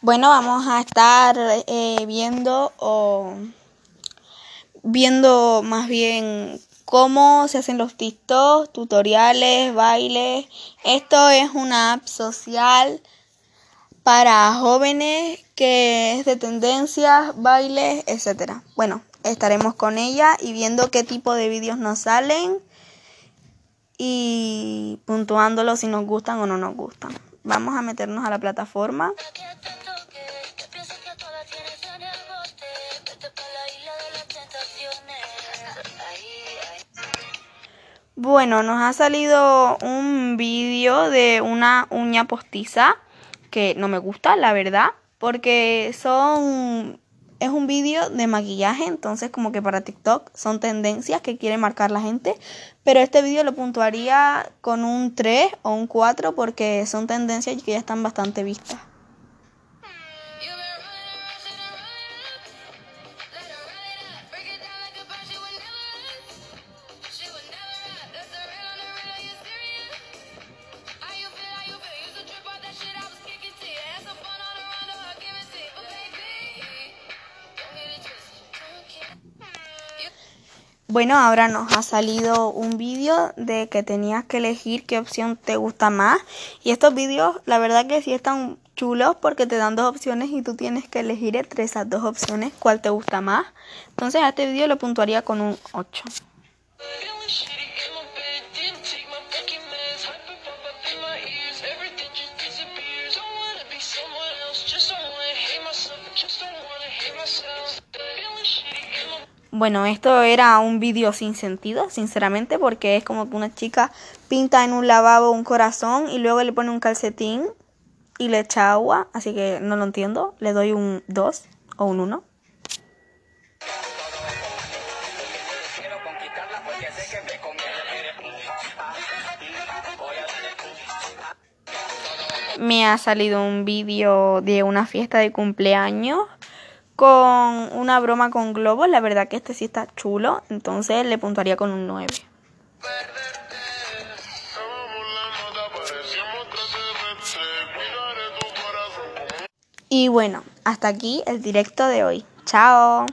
Bueno, vamos a estar eh, viendo o viendo más bien cómo se hacen los TikToks, tutoriales, bailes. Esto es una app social para jóvenes que es de tendencias, bailes, etcétera. Bueno, estaremos con ella y viendo qué tipo de vídeos nos salen y puntuándolo si nos gustan o no nos gustan. Vamos a meternos a la plataforma. Bueno, nos ha salido un vídeo de una uña postiza que no me gusta, la verdad, porque son es un vídeo de maquillaje, entonces como que para TikTok son tendencias que quiere marcar la gente, pero este vídeo lo puntuaría con un 3 o un 4 porque son tendencias que ya están bastante vistas. Bueno, ahora nos ha salido un vídeo de que tenías que elegir qué opción te gusta más. Y estos vídeos, la verdad que sí están chulos porque te dan dos opciones y tú tienes que elegir entre esas dos opciones cuál te gusta más. Entonces a este vídeo lo puntuaría con un 8. Bueno, esto era un vídeo sin sentido, sinceramente, porque es como que una chica pinta en un lavabo un corazón y luego le pone un calcetín y le echa agua, así que no lo entiendo. Le doy un 2 o un 1. Me ha salido un vídeo de una fiesta de cumpleaños con una broma con globos. La verdad que este sí está chulo, entonces le puntuaría con un 9. Y bueno, hasta aquí el directo de hoy. Chao.